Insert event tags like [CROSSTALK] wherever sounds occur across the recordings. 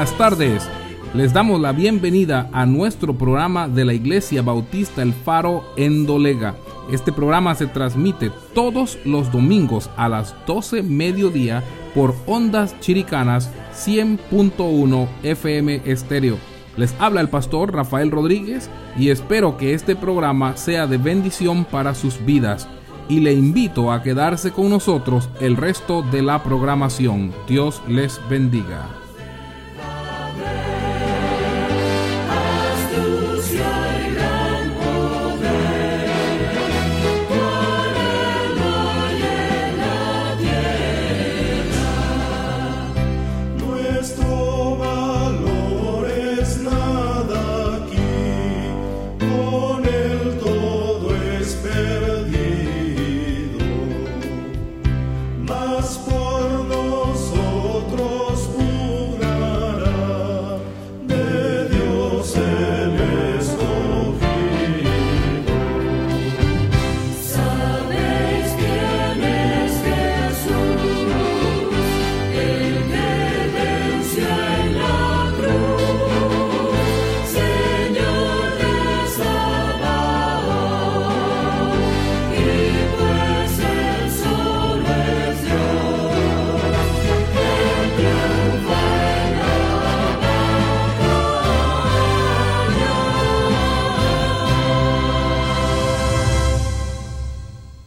buenas tardes. Les damos la bienvenida a nuestro programa de la Iglesia Bautista El Faro en Dolega. Este programa se transmite todos los domingos a las 12 mediodía por Ondas Chiricanas 100.1 FM Estéreo. Les habla el pastor Rafael Rodríguez y espero que este programa sea de bendición para sus vidas. Y le invito a quedarse con nosotros el resto de la programación. Dios les bendiga.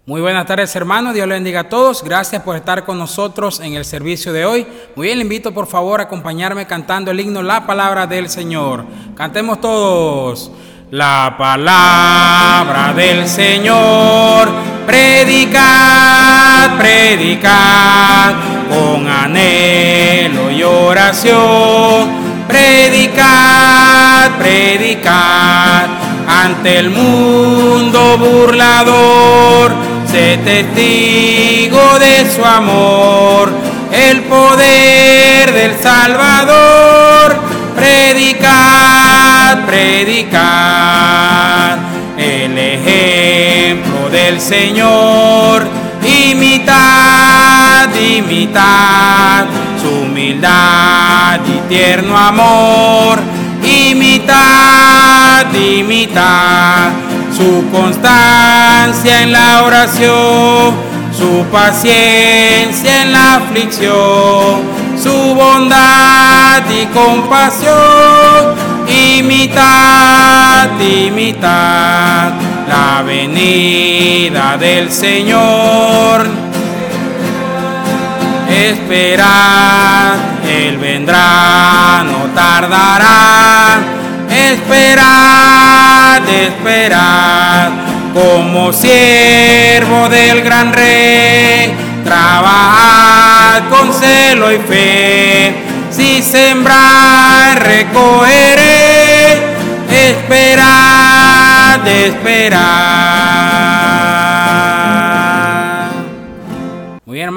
Buenas tardes hermanos, Dios les bendiga a todos. Gracias por estar con nosotros en el servicio de hoy. Muy bien, le invito por favor a acompañarme cantando el himno La Palabra del Señor. Cantemos todos. La palabra del Señor, predicad, predicad con anhelo y oración. Predicad, predicad ante el mundo burlador sé testigo de su amor, el poder del Salvador, predicad, predicad, el ejemplo del Señor, imitad, imitad, su humildad y tierno amor, imitad, imitad su constancia en la oración, su paciencia en la aflicción, su bondad y compasión, imitad, imitad la venida del Señor. Esperad, Él vendrá, no tardará esperad, esperad, como siervo del gran rey, trabajad con celo y fe, si sembrar recogeré, esperad, esperad.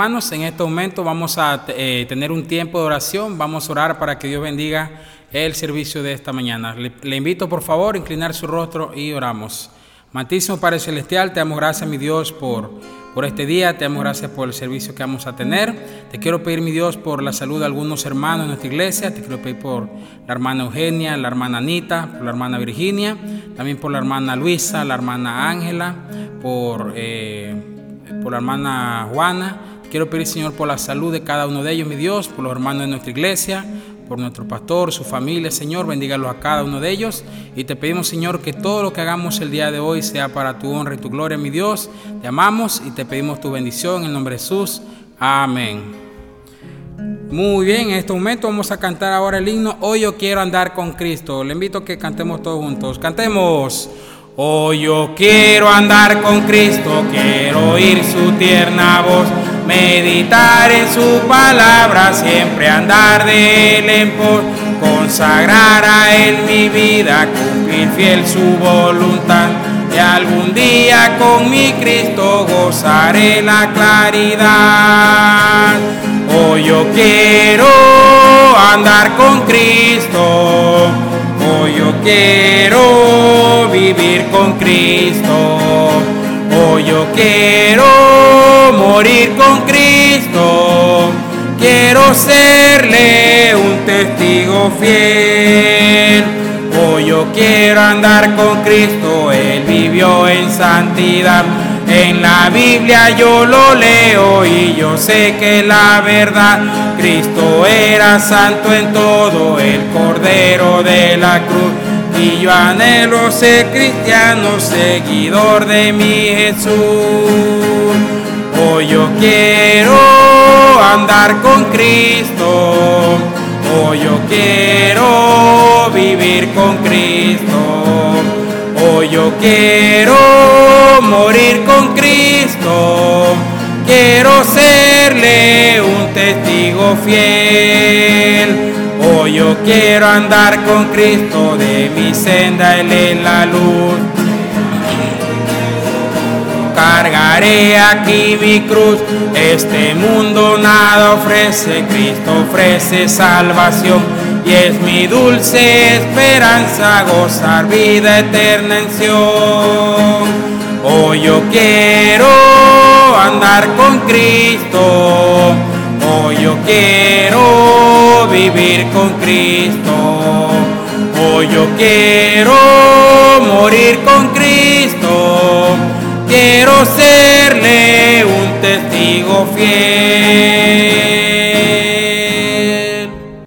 Hermanos, en este momento vamos a eh, tener un tiempo de oración, vamos a orar para que Dios bendiga el servicio de esta mañana. Le, invito por favor a inclinar su rostro y oramos. Mantísimo Padre Celestial, te damos gracias, mi Dios, por, por este día, te damos gracias por el servicio que vamos a tener. Te quiero pedir, mi Dios, por la salud de algunos hermanos de nuestra iglesia. Te quiero pedir por la hermana Eugenia, la hermana Anita, por la hermana Virginia, también por la hermana Luisa, la hermana Ángela, por, eh, por la hermana Juana. Quiero pedir, Señor, por la salud de cada uno de ellos, mi Dios, por los hermanos de nuestra iglesia, por nuestro pastor, su familia, Señor, bendígalo a cada uno de ellos. Y te pedimos, Señor, que todo lo que hagamos el día de hoy sea para tu honra y tu gloria, mi Dios. Te amamos y te pedimos tu bendición en el nombre de Jesús. Amén. Muy bien, en este momento vamos a cantar ahora el himno Hoy yo quiero andar con Cristo. Le invito a que cantemos todos juntos. Cantemos. Hoy yo quiero andar con Cristo, quiero oír su tierna voz meditar en su palabra, siempre andar de él en pos, consagrar a él mi vida, cumplir fiel su voluntad. Y algún día con mi Cristo gozaré la claridad. Hoy yo quiero andar con Cristo. Hoy yo quiero vivir con Cristo. Hoy yo quiero morir con Cristo, quiero serle un testigo fiel. Hoy yo quiero andar con Cristo, Él vivió en santidad. En la Biblia yo lo leo y yo sé que la verdad, Cristo era santo en todo, el Cordero de la cruz. Y yo anhelo ser cristiano, seguidor de mi Jesús. Hoy yo quiero andar con Cristo. Hoy yo quiero vivir con Cristo. Hoy yo quiero morir con Cristo. Quiero serle un testigo fiel. Yo quiero andar con Cristo de mi senda, Él es la luz. Cargaré aquí mi cruz, este mundo nada ofrece, Cristo ofrece salvación y es mi dulce esperanza gozar vida eterna en Sion. Hoy yo quiero andar con Cristo, hoy yo quiero vivir con Cristo, hoy yo quiero morir con Cristo, quiero serle un testigo fiel.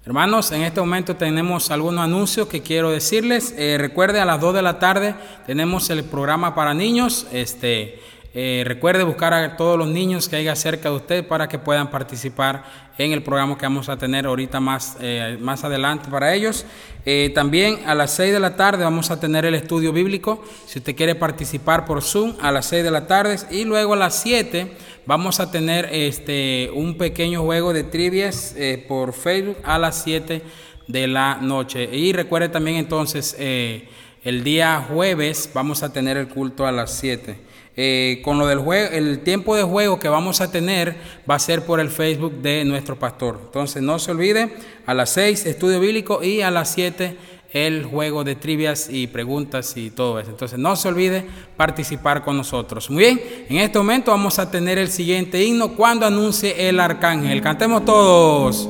Hermanos, en este momento tenemos algunos anuncios que quiero decirles. Eh, recuerde, a las 2 de la tarde tenemos el programa para niños. Este, eh, recuerde buscar a todos los niños que haya cerca de usted para que puedan participar en el programa que vamos a tener ahorita más, eh, más adelante para ellos. Eh, también a las 6 de la tarde vamos a tener el estudio bíblico. Si usted quiere participar por Zoom, a las 6 de la tarde. Y luego a las 7 vamos a tener este, un pequeño juego de trivias por Facebook a las 7 de la noche. Y recuerde también entonces, el día jueves vamos a tener el culto a las 7. Eh, con lo del juego, el tiempo de juego que vamos a tener va a ser por el Facebook de nuestro pastor. Entonces no se olvide, a las 6 estudio bíblico y a las 7 el juego de trivias y preguntas y todo eso. Entonces no se olvide participar con nosotros. Muy bien, en este momento vamos a tener el siguiente himno cuando anuncie el arcángel. Cantemos todos.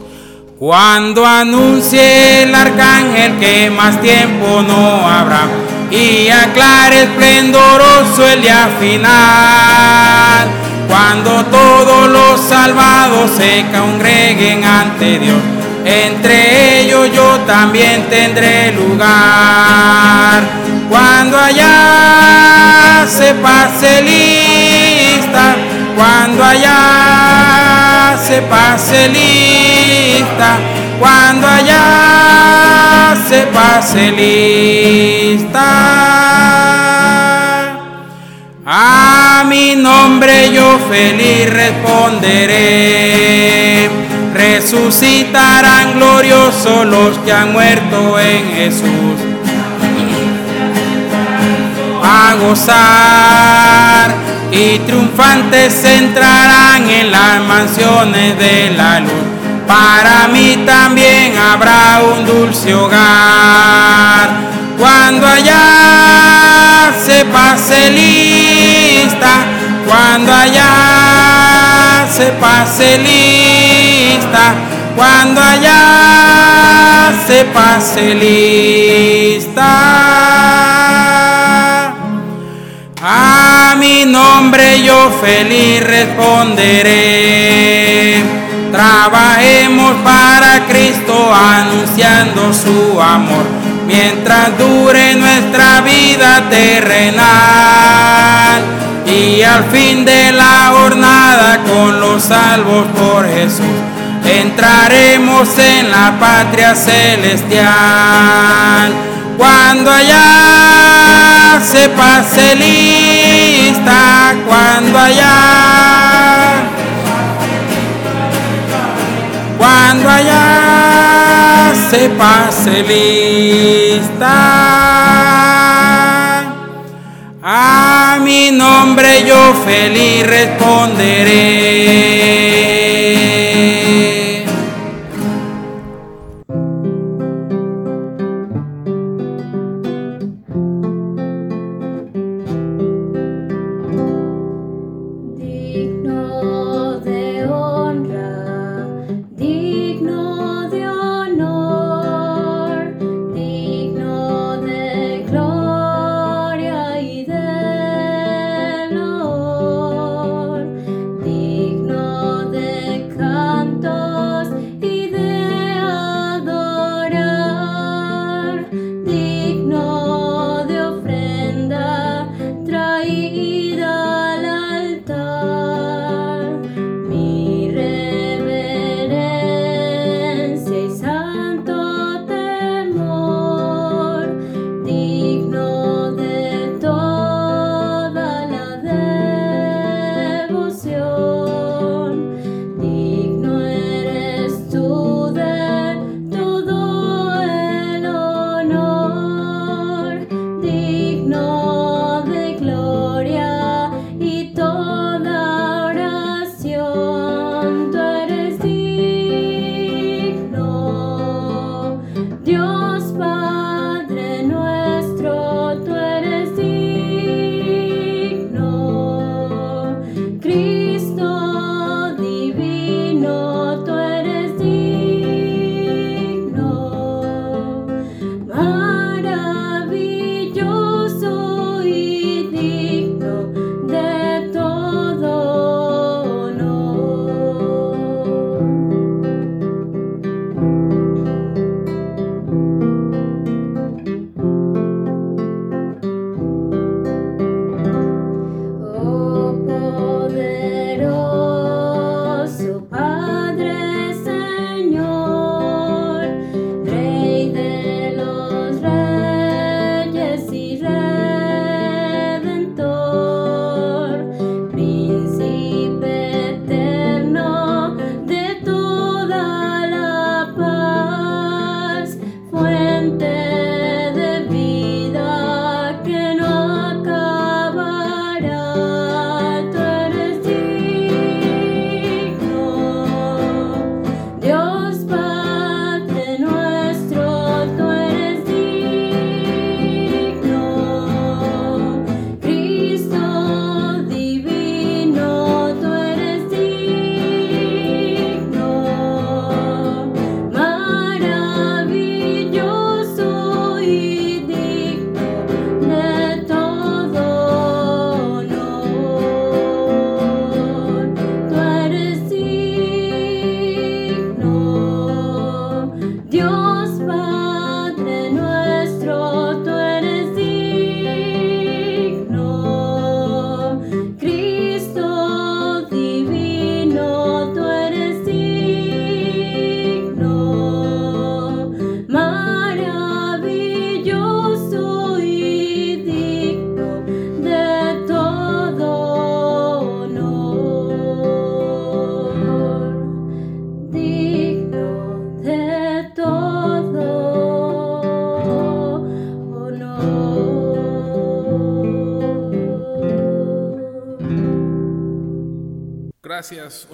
Cuando anuncie el arcángel que más tiempo no habrá y aclare esplendoroso el día final. Cuando todos los salvados se congreguen ante Dios, entre ellos yo también tendré lugar. Cuando allá se pase lista, cuando allá se pase lista, cuando allá se pase lista. A mi nombre yo feliz responderé. Resucitarán gloriosos los que han muerto en Jesús. A gozar y triunfantes entrarán en las mansiones de la luz para mí también habrá un dulce hogar. Cuando allá se pase lista, cuando allá se pase lista, cuando allá se pase lista. A mi nombre yo feliz responderé Trabajemos para Cristo anunciando su amor mientras dure nuestra vida terrenal. Y al fin de la jornada con los salvos por Jesús entraremos en la patria celestial. Cuando allá se pase lista, cuando allá cuando allá se pase lista. A mi nombre yo feliz responderé.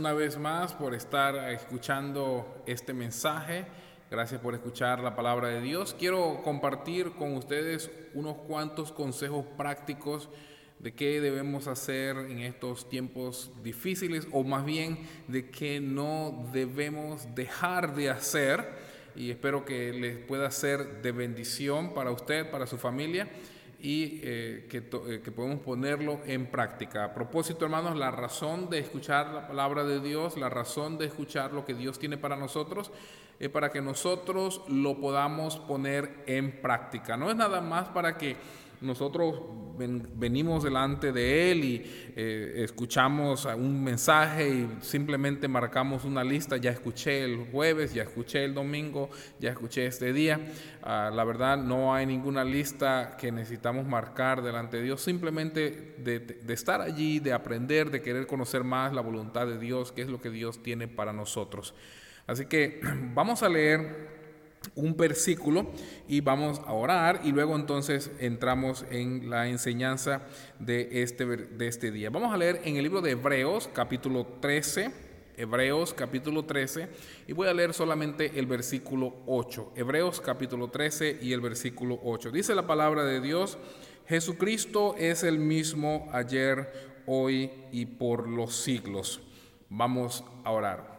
Una vez más por estar escuchando este mensaje. Gracias por escuchar la palabra de Dios. Quiero compartir con ustedes unos cuantos consejos prácticos de qué debemos hacer en estos tiempos difíciles o más bien de qué no debemos dejar de hacer. Y espero que les pueda ser de bendición para usted, para su familia y eh, que, eh, que, podemos ponerlo en práctica. A propósito, hermanos, la razón de escuchar la palabra de Dios, la razón de escuchar lo que Dios tiene para nosotros, es para que nosotros lo podamos poner en práctica. No es nada más para que nosotros venimos delante de Él y eh, escuchamos un mensaje y simplemente marcamos una lista, ya escuché el jueves, ya escuché el domingo, ya escuché este día. Ah, la verdad no hay ninguna lista que necesitamos marcar delante de Dios, simplemente de, de estar allí, de aprender, de querer conocer más la voluntad de Dios, qué es lo que Dios tiene para nosotros. Así que [CLEARS THROAT] vamos a leer un versículo y vamos a orar y luego entonces entramos en la enseñanza de este, de este día. Vamos a leer en el libro de Hebreos capítulo 13, Hebreos capítulo 13 y voy a leer solamente el versículo 8. Hebreos capítulo 13 y el versículo 8. Dice la palabra de Dios, Jesucristo es el mismo ayer, hoy y por los siglos. Vamos a orar.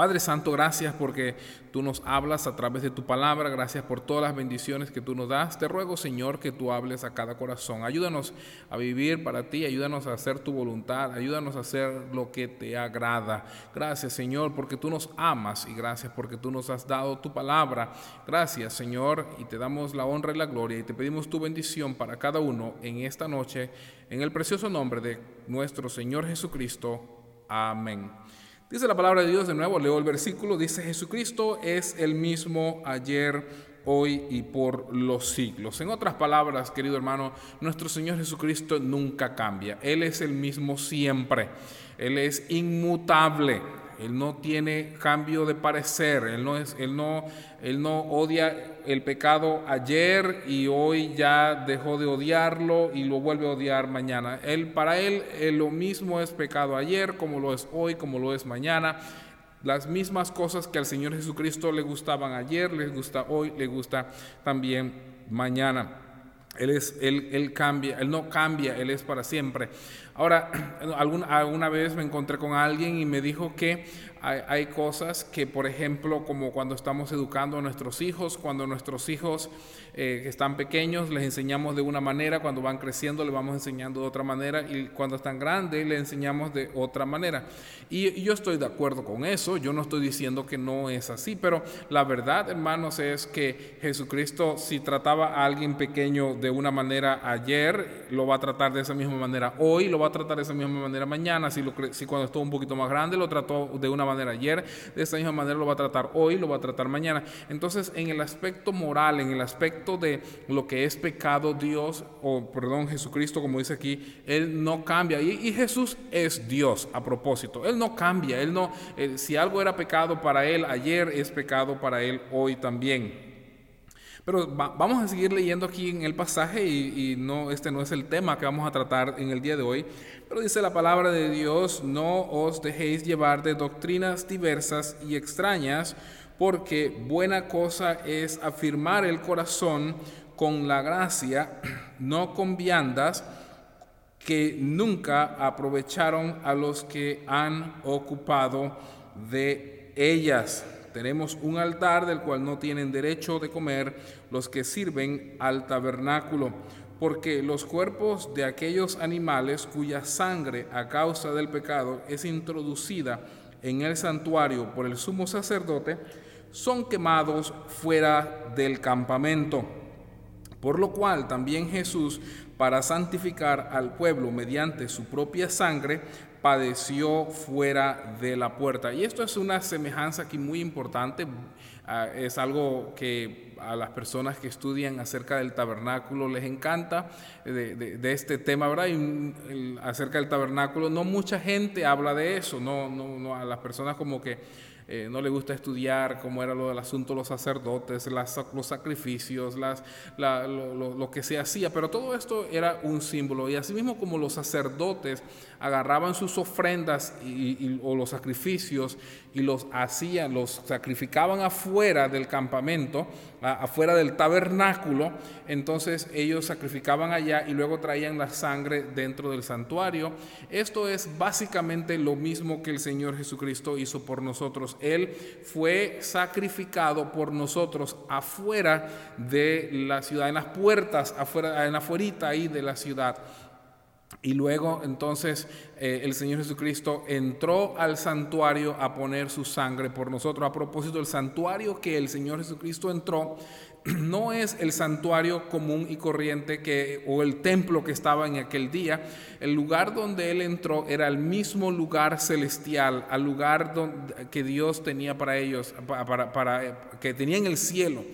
Padre Santo, gracias porque tú nos hablas a través de tu palabra, gracias por todas las bendiciones que tú nos das. Te ruego, Señor, que tú hables a cada corazón. Ayúdanos a vivir para ti, ayúdanos a hacer tu voluntad, ayúdanos a hacer lo que te agrada. Gracias, Señor, porque tú nos amas y gracias porque tú nos has dado tu palabra. Gracias, Señor, y te damos la honra y la gloria y te pedimos tu bendición para cada uno en esta noche, en el precioso nombre de nuestro Señor Jesucristo. Amén. Dice la palabra de Dios de nuevo, leo el versículo, dice Jesucristo es el mismo ayer, hoy y por los siglos. En otras palabras, querido hermano, nuestro Señor Jesucristo nunca cambia. Él es el mismo siempre. Él es inmutable. Él no tiene cambio de parecer, él no, es, él no, él no odia el pecado ayer y hoy ya dejó de odiarlo y lo vuelve a odiar mañana. Él, para él, lo mismo es pecado ayer como lo es hoy, como lo es mañana. las mismas cosas que al Señor Jesucristo le gustaban ayer, les gusta hoy, le gusta también mañana. Él, es, él, él cambia, Él no cambia, Él es para siempre. Ahora, [CLEARS THROAT] alguna, vez me encontré con alguien y me dijo que hay, cosas que, por ejemplo, como cuando estamos educando a nuestros hijos, cuando nuestros hijos eh, están pequeños les enseñamos de una manera, cuando van creciendo les vamos enseñando de otra manera y cuando están grandes les enseñamos de otra manera. Y, yo estoy de acuerdo con eso, yo no estoy diciendo que no es así, pero la verdad, hermanos, es que Jesucristo si trataba a alguien pequeño de una manera ayer, lo va a tratar de esa misma manera hoy, lo va a tratar de esa misma manera mañana, si, lo, si cuando estuvo un poquito más grande lo trató de una manera ayer, de esa misma manera lo va a tratar hoy, lo va a tratar mañana. Entonces, en el aspecto moral, en el aspecto de lo que es pecado, Dios, o perdón, Jesucristo, como dice aquí, Él no cambia. Y, Jesús es Dios a propósito. Él no cambia. Él no, eh, si algo era pecado para Él ayer, es pecado para Él hoy también. Pero vamos a seguir leyendo aquí en el pasaje y, no, este no es el tema que vamos a tratar en el día de hoy. Pero dice la palabra de Dios, no os dejéis llevar de doctrinas diversas y extrañas, porque buena cosa es afirmar el corazón con la gracia, [CLEARS THROAT] no con viandas que nunca aprovecharon a los que han ocupado de ellas. Tenemos un altar del cual no tienen derecho de comer los que sirven al tabernáculo, porque los cuerpos de aquellos animales cuya sangre a causa del pecado es introducida en el santuario por el sumo sacerdote, son quemados fuera del campamento. Por lo cual también Jesús, para santificar al pueblo mediante su propia sangre, padeció fuera de la puerta. Y esto es una semejanza aquí muy importante, ah, es algo que a las personas que estudian acerca del tabernáculo les encanta de, este tema, ¿verdad? Acerca del tabernáculo, no mucha gente habla de eso, no, no, no a las personas como que eh, no le gusta estudiar cómo era lo del asunto de los sacerdotes, los sacrificios, las, lo, que se hacía, pero todo esto era un símbolo. Y asimismo como los sacerdotes agarraban sus ofrendas y, o los sacrificios y los hacían, los sacrificaban afuera del campamento, afuera del tabernáculo, entonces ellos sacrificaban allá y luego traían la sangre dentro del santuario. Esto es básicamente lo mismo que el Señor Jesucristo hizo por nosotros. Él fue sacrificado por nosotros afuera de la ciudad, en las puertas, afuera, en la afuerita ahí de la ciudad. Y luego entonces eh, el Señor Jesucristo entró al santuario a poner su sangre por nosotros. A propósito, el santuario que el Señor Jesucristo entró [CLEARS THROAT] no es el santuario común y corriente que, o el templo que estaba en aquel día. El lugar donde él entró era el mismo lugar celestial, al lugar donde, que Dios tenía para ellos, para, para, que tenía en el cielo,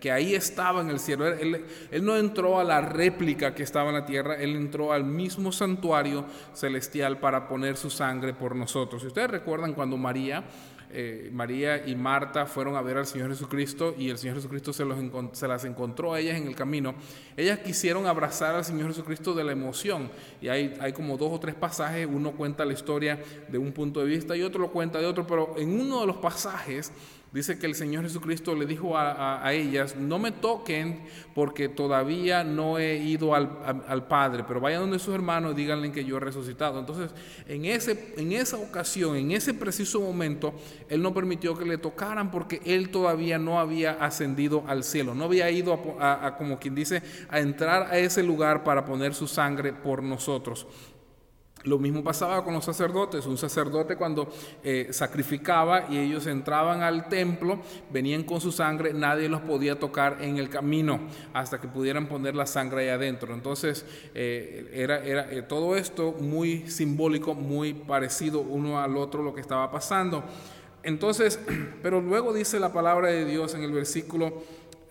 que, ahí estaba en el cielo. Él, él no entró a la réplica que estaba en la tierra, él entró al mismo santuario celestial para poner su sangre por nosotros. Si ustedes recuerdan cuando María eh, María y Marta fueron a ver al Señor Jesucristo y el Señor Jesucristo se, los se las encontró a ellas en el camino. Ellas quisieron abrazar al Señor Jesucristo de la emoción. Y hay, hay como dos o tres pasajes, uno cuenta la historia de un punto de vista y otro lo cuenta de otro, pero en uno de los pasajes Dice que el Señor Jesucristo le dijo a, ellas, no me toquen porque todavía no he ido al, Padre, pero vayan donde sus hermanos y díganle que yo he resucitado. Entonces, en, ese, en esa ocasión, en ese preciso momento, Él no permitió que le tocaran porque Él todavía no había ascendido al cielo, no había ido a como quien dice, a entrar a ese lugar para poner su sangre por nosotros. Lo mismo pasaba con los sacerdotes. Un sacerdote cuando eh, sacrificaba y ellos entraban al templo, venían con su sangre, nadie los podía tocar en el camino hasta que pudieran poner la sangre ahí adentro. Entonces eh, era, era eh, todo esto muy simbólico, muy parecido uno al otro lo que estaba pasando. Entonces, [CLEARS THROAT] pero luego dice la palabra de Dios en el versículo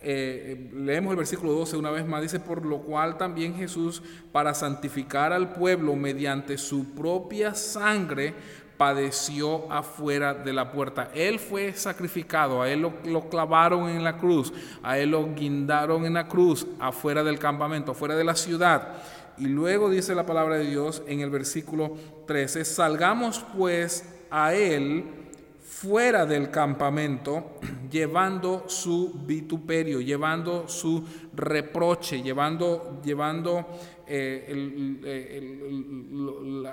eh, leemos el versículo 12 una vez más, dice, por lo cual también Jesús, para santificar al pueblo mediante su propia sangre, padeció afuera de la puerta. Él fue sacrificado, a él lo, lo, clavaron en la cruz, a él lo guindaron en la cruz, afuera del campamento, afuera de la ciudad. Y luego dice la palabra de Dios en el versículo 13, salgamos pues a él fuera del campamento, llevando su vituperio, llevando su reproche, llevando, llevando eh,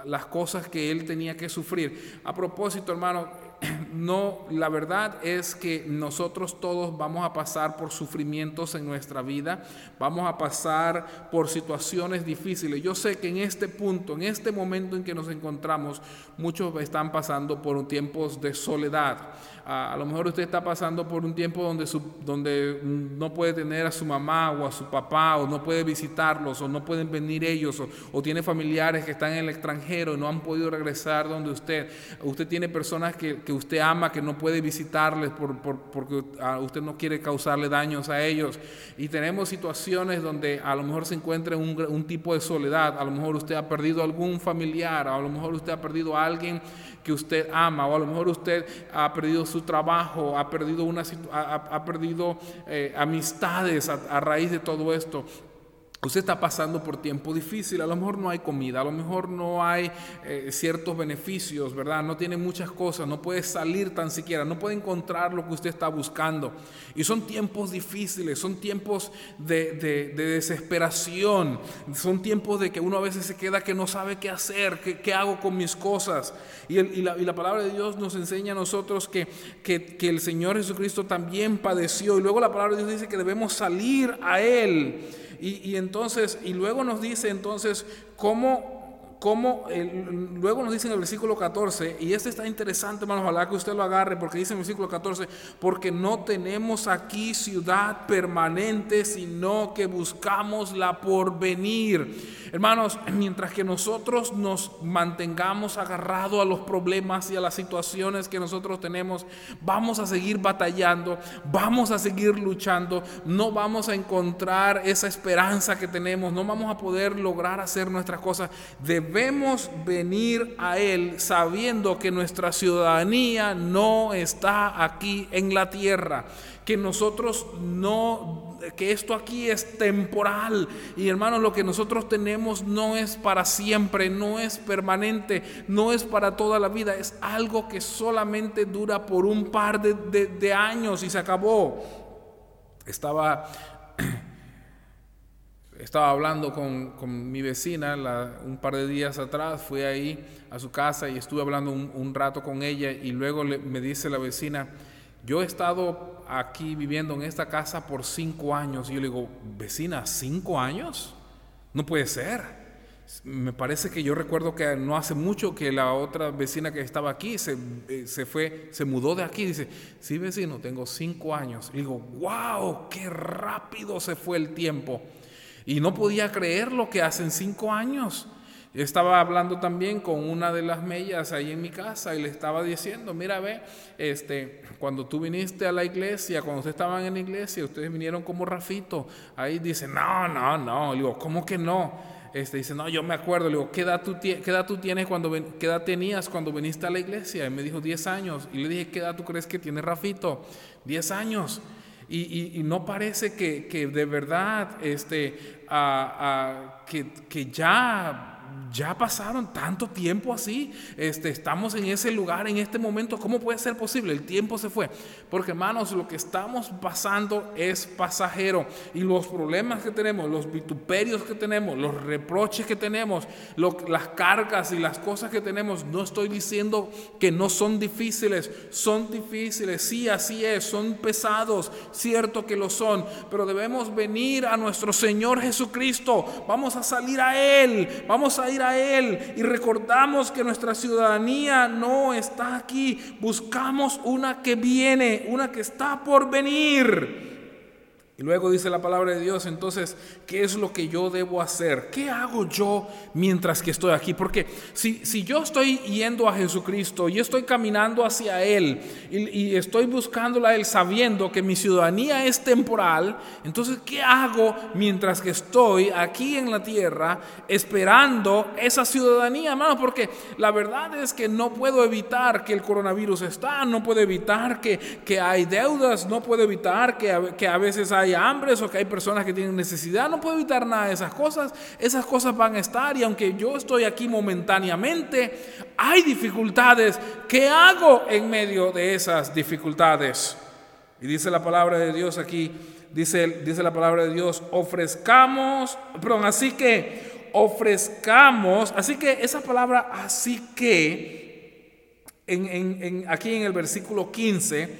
las cosas que él tenía que sufrir. A propósito, hermano, [COUGHS] no, la verdad es que nosotros todos vamos a pasar por sufrimientos en nuestra vida, vamos a pasar por situaciones difíciles. Yo sé que en este punto, en este momento en que nos encontramos, muchos están pasando por tiempos de soledad. A, lo mejor usted está pasando por un tiempo donde, donde no puede tener a su mamá o a su papá, o no puede visitarlos, o no pueden venir ellos, o, tiene familiares que están en el extranjero y no han podido regresar donde usted. Usted tiene personas que, que usted ama, que no puede visitarles por, porque usted no quiere causarle daños a ellos. Y tenemos situaciones donde a lo mejor se encuentra un, un tipo de soledad, a lo mejor usted ha perdido algún familiar, a lo mejor usted ha perdido a alguien que usted ama, o a lo mejor usted ha perdido su trabajo, ha perdido, una, ha, perdido eh, amistades a raíz de todo esto. Usted está pasando por tiempo difícil, a lo mejor no hay comida, a lo mejor no hay eh, ciertos beneficios, ¿verdad? No tiene muchas cosas, no puede salir tan siquiera, no puede encontrar lo que usted está buscando. Y son tiempos difíciles, son tiempos de, desesperación, son tiempos de que uno a veces se queda que no sabe qué hacer, qué, hago con mis cosas. Y, la, palabra de Dios nos enseña a nosotros que, que, que el Señor Jesucristo también padeció. Y luego la palabra de Dios dice que debemos salir a Él. Y, entonces, y luego nos dice entonces cómo cómo luego nos dice en el versículo 14, y este está interesante, hermano, ojalá que usted lo agarre, porque dice en el versículo 14, porque no tenemos aquí ciudad permanente, sino que buscamos la porvenir. Hermanos, mientras que nosotros nos mantengamos agarrados a los problemas y a las situaciones que nosotros tenemos, vamos a seguir batallando, vamos a seguir luchando, no vamos a encontrar esa esperanza que tenemos, no vamos a poder lograr hacer nuestras cosas. Debemos venir a Él sabiendo que nuestra ciudadanía no está aquí en la tierra, que nosotros no que esto aquí es temporal. Y hermanos, lo que nosotros tenemos no es para siempre, no es permanente, no es para toda la vida, es algo que solamente dura por un par de, años y se acabó. Estaba, [CLEARS THROAT] estaba hablando con, mi vecina un par de días atrás, fui ahí a su casa y estuve hablando un, rato con ella y luego me dice la vecina, yo he estado aquí viviendo en esta casa por cinco años. Y yo le digo, vecina, ¿cinco años? No puede ser. Me parece que yo recuerdo que no hace mucho que la otra vecina que estaba aquí se, eh, se fue, se mudó de aquí. Dice, sí, vecino, tengo cinco años. Y digo, wow, qué rápido se fue el tiempo. Y no podía creer lo que hacen cinco años. Estaba hablando también con una de las mellas ahí en mi casa y le estaba diciendo, mira, ve, este, cuando tú viniste a la iglesia, cuando ustedes estaban en la iglesia, ustedes vinieron como Rafito. Ahí dice, no, no, no. Le digo, ¿cómo que no? Este, dice, no, yo me acuerdo. Le digo, ¿qué edad tú, qué edad tú tienes cuando, qué edad tenías cuando viniste a la iglesia? Y me dijo, 10 años. Y le dije, ¿qué edad tú crees que tiene Rafito? 10 años. Y, no parece que, que, de verdad, este, que, que ya ya pasaron tanto tiempo así, este, estamos en ese lugar, en este momento, ¿cómo puede ser posible? El tiempo se fue. Porque hermanos, lo que estamos pasando es pasajero y los problemas que tenemos, los vituperios que tenemos, los reproches que tenemos, las cargas y las cosas que tenemos, no estoy diciendo que no son difíciles, son difíciles, sí, así es, son pesados, cierto que lo son, pero debemos venir a nuestro Señor Jesucristo, vamos a salir a Él, vamos a ir a Él y recordamos que nuestra ciudadanía no está aquí. Buscamos una que viene, una que está por venir. Y luego dice la palabra de Dios, entonces, ¿qué es lo que yo debo hacer? ¿Qué hago yo mientras que estoy aquí? Porque si, si yo estoy yendo a Jesucristo y estoy caminando hacia Él y, estoy buscándola a Él sabiendo que mi ciudadanía es temporal, entonces, ¿qué hago mientras que estoy aquí en la tierra esperando esa ciudadanía, hermano? Porque la verdad es que no puedo evitar que el coronavirus está, no puedo evitar que, que hay deudas, no puedo evitar que que a veces hay haya hambres o que hay personas que tienen necesidad. No puedo evitar nada de esas cosas. Esas cosas van a estar y aunque yo estoy aquí momentáneamente, hay dificultades. ¿Qué hago en medio de esas dificultades? Y dice la palabra de Dios aquí, dice, dice la palabra de Dios, ofrezcamos, perdón, así que ofrezcamos, así que esa palabra así que, en, aquí en el versículo 15,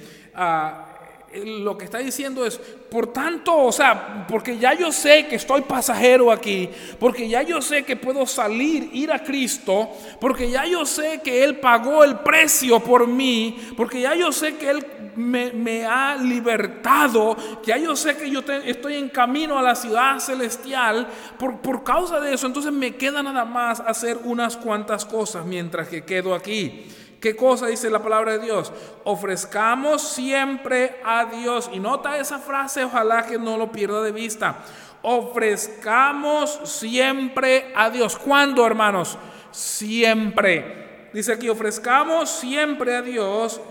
lo que está diciendo es, por tanto, o sea, porque ya yo sé que estoy pasajero aquí, porque ya yo sé que puedo salir, ir a Cristo, porque ya yo sé que Él pagó el precio por mí, porque ya yo sé que Él me, ha libertado, ya yo sé que yo estoy en camino a la ciudad celestial, por, por causa de eso, entonces me queda nada más hacer unas cuantas cosas mientras que quedo aquí. ¿Qué cosa dice la palabra de Dios? Ofrezcamos siempre a Dios. Y nota esa frase, ojalá que no lo pierda de vista. Ofrezcamos siempre a Dios. ¿Cuándo, hermanos? Siempre. Dice aquí, ofrezcamos siempre a Dios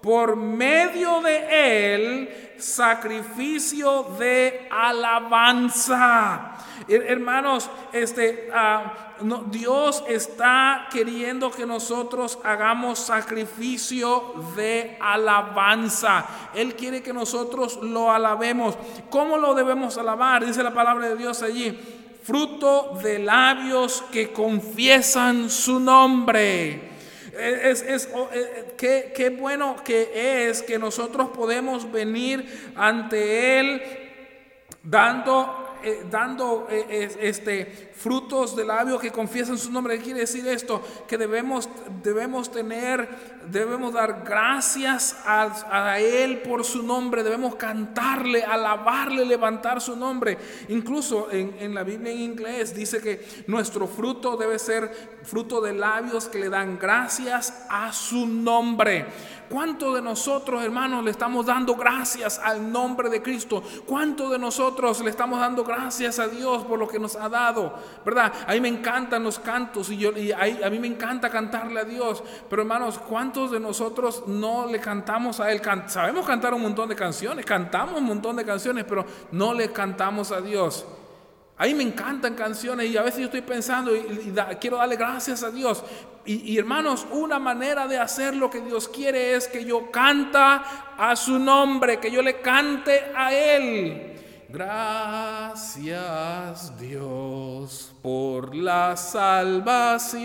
por medio de Él sacrificio de alabanza. Hermanos, este, ah, Dios está queriendo que nosotros hagamos sacrificio de alabanza. Él quiere que nosotros lo alabemos. ¿Cómo lo debemos alabar? Dice la palabra de Dios allí. Fruto de labios que confiesan su nombre. Es, es, eh, qué, qué bueno que es que nosotros podemos venir ante Él dando eh, dando eh, este, frutos de labios que confiesan su nombre. ¿Qué quiere decir esto? Que debemos, debemos tener, debemos dar gracias a, Él por su nombre, debemos cantarle, alabarle, levantar su nombre. Incluso en, en la Biblia en inglés dice que nuestro fruto debe ser fruto de labios que le dan gracias a su nombre. ¿Cuánto de nosotros, hermanos, le estamos dando gracias al nombre de Cristo? ¿Cuánto de nosotros le estamos dando gracias a Dios por lo que nos ha dado? ¿Verdad? A mí me encantan los cantos y, yo, a, mí me encanta cantarle a Dios. Pero hermanos, ¿cuántos de nosotros no le cantamos a Él? sabemos cantar un montón de canciones, cantamos un montón de canciones, pero no le cantamos a Dios. A mí me encantan canciones y a veces yo estoy pensando y, quiero darle gracias a Dios. Y, y, hermanos, una manera de hacer lo que Dios quiere es que yo canta a su nombre, que yo le cante a Él. Gracias Dios por la salvación.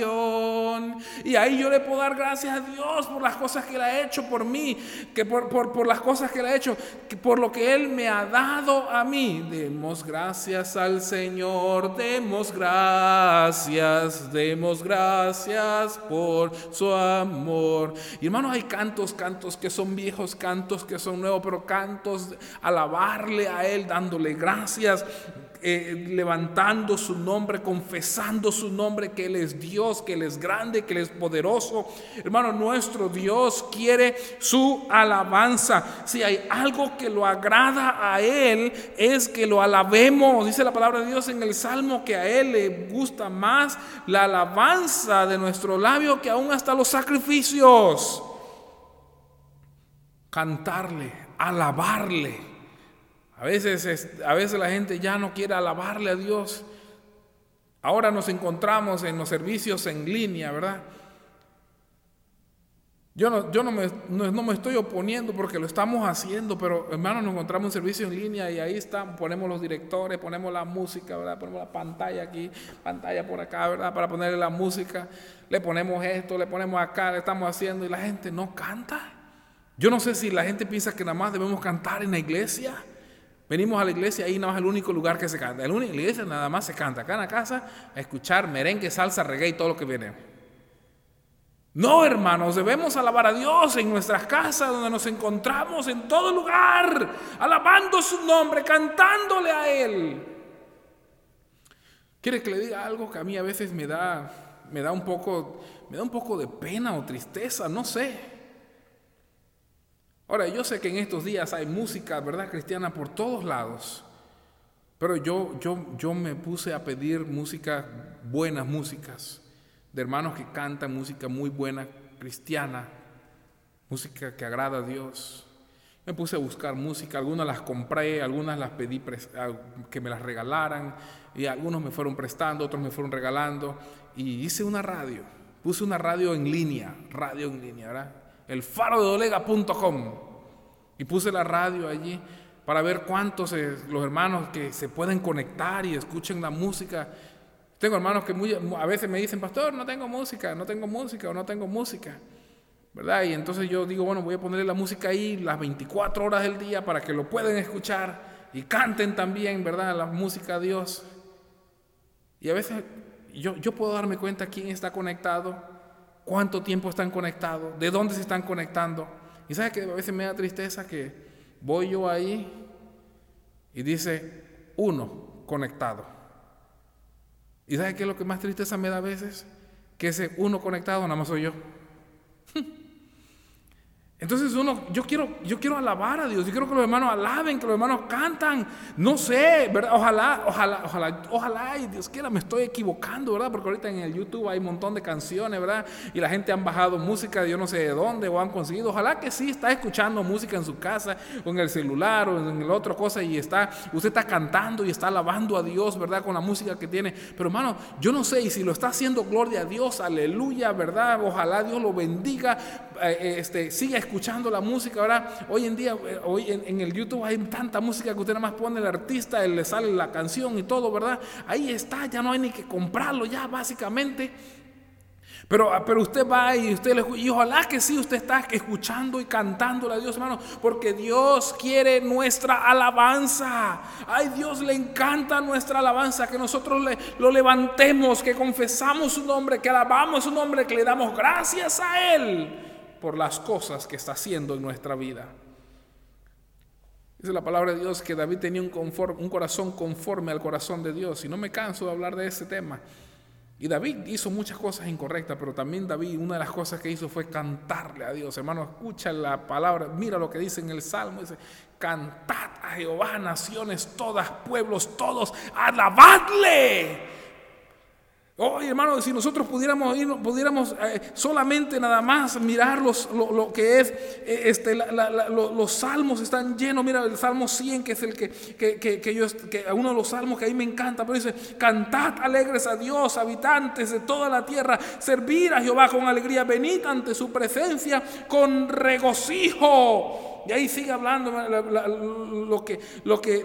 Y ahí yo le puedo dar gracias a Dios por las cosas que Él ha hecho por mí, que por, por, las cosas que Él ha hecho, que por lo que Él me ha dado a mí. Demos gracias al Señor, demos gracias, demos gracias por su amor. Y hermanos, hay cantos, cantos que son viejos, cantos que son nuevos, pero cantos alabarle a Él, dando gracias, eh, levantando su nombre, confesando su nombre, que Él es Dios, que Él es grande, que Él es poderoso. Hermano, nuestro Dios quiere su alabanza. Si hay algo que lo agrada a Él, es que lo alabemos. Dice la palabra de Dios en el Salmo que a Él le gusta más la alabanza de nuestro labio que aún hasta los sacrificios. Cantarle, alabarle. A veces, a veces la gente ya no quiere alabarle a Dios. Ahora nos encontramos en los servicios en línea, ¿verdad? Yo no, yo no, me, no, me estoy oponiendo porque lo estamos haciendo, pero hermanos, nos encontramos en servicio en línea y ahí están, ponemos los directores, ponemos la música, ¿verdad? Ponemos la pantalla aquí, pantalla por acá, ¿verdad? Para ponerle la música, le ponemos esto, le ponemos acá, le estamos haciendo y la gente no canta. Yo no sé si la gente piensa que nada más debemos cantar en la iglesia. Venimos a la iglesia, ahí nada más el único lugar que se canta. En la iglesia nada más se canta. Acá en la casa a escuchar merengue, salsa, reggae y todo lo que viene. No, hermanos, debemos alabar a Dios en nuestras casas, donde nos encontramos, en todo lugar, alabando su nombre, cantándole a Él. ¿Quiere que le diga algo que a mí a veces me da, me da un poco, me da un poco de pena o tristeza? No sé. Ahora, yo sé que en estos días hay música, ¿verdad?, cristiana por todos lados. Pero yo, yo, yo me puse a pedir música, buenas músicas, de hermanos que cantan música muy buena, cristiana, música que agrada a Dios. Me puse a buscar música, algunas las compré, algunas las pedí que me las regalaran y algunos me fueron prestando, otros me fueron regalando y hice una radio. Puse una radio en línea, radio en línea, ¿verdad? El faro de dolega.com y puse la radio allí para ver cuántos los hermanos que se pueden conectar y escuchen la música. Tengo hermanos que a veces me dicen, pastor, no tengo música, no tengo música o no tengo música. ¿verdad? Y entonces yo digo, bueno, voy a ponerle la música ahí las 24 horas del día para que lo puedan escuchar y canten también, ¿verdad? La música a Dios. Y a veces yo, yo puedo darme cuenta quién está conectado, cuánto tiempo están conectados, de dónde se están conectando. Y sabes que a veces me da tristeza que voy yo ahí y dice uno conectado. ¿Y sabes qué es lo que más tristeza me da a veces? Que ese uno conectado nada más soy yo. Entonces uno, yo quiero, yo quiero alabar a Dios, yo quiero que los hermanos alaben, que los hermanos cantan, no sé, ¿verdad? Ojalá, ojalá, ojalá, ojalá, y Dios quiera, me estoy equivocando, ¿verdad? Porque ahorita en el YouTube hay un montón de canciones, ¿verdad? Y la gente han bajado música de yo no sé de dónde o han conseguido, ojalá que sí está escuchando música en su casa o en el celular o en el otro cosa y está, usted está cantando y está alabando a Dios, ¿verdad? Con la música que tiene. Pero hermano, yo no sé, y si lo está haciendo, gloria a Dios, aleluya, ¿verdad? Ojalá Dios lo bendiga, este, siga escuchando la música. Ahora, hoy en día, eh, hoy en, el YouTube hay tanta música que usted nada más pone el artista, le sale la canción y todo, ¿verdad? Ahí está, ya no hay ni que comprarlo, ya básicamente. Pero, ah, pero usted va y usted le y ojalá que sí usted está escuchando y cantándole a Dios, hermano, porque Dios quiere nuestra alabanza. Ay, Dios le encanta nuestra alabanza, que nosotros le, lo levantemos, que confesamos su nombre, que alabamos su nombre, que le damos gracias a Él por las cosas que está haciendo en nuestra vida. Dice la palabra de Dios que David tenía un, corazón conforme al corazón de Dios. Y no me canso de hablar de ese tema. Y David hizo muchas cosas incorrectas, pero también David, una de las cosas que hizo fue cantarle a Dios. Hermano, escucha la palabra, mira lo que dice en el Salmo, dice, cantad a Jehová, naciones todas, pueblos todos, alabadle Oye, hermano, si nosotros pudiéramos ir, pudiéramos eh, solamente nada más mirar los, lo, que es, eh, este, los salmos están llenos. Mira, el salmo 100, que es el que, que, que, yo, que uno de los salmos que a mí me encanta, pero dice: Cantad alegres a Dios, habitantes de toda la tierra, servir a Jehová con alegría, venid ante su presencia con regocijo. Y ahí sigue hablando lo que, lo que,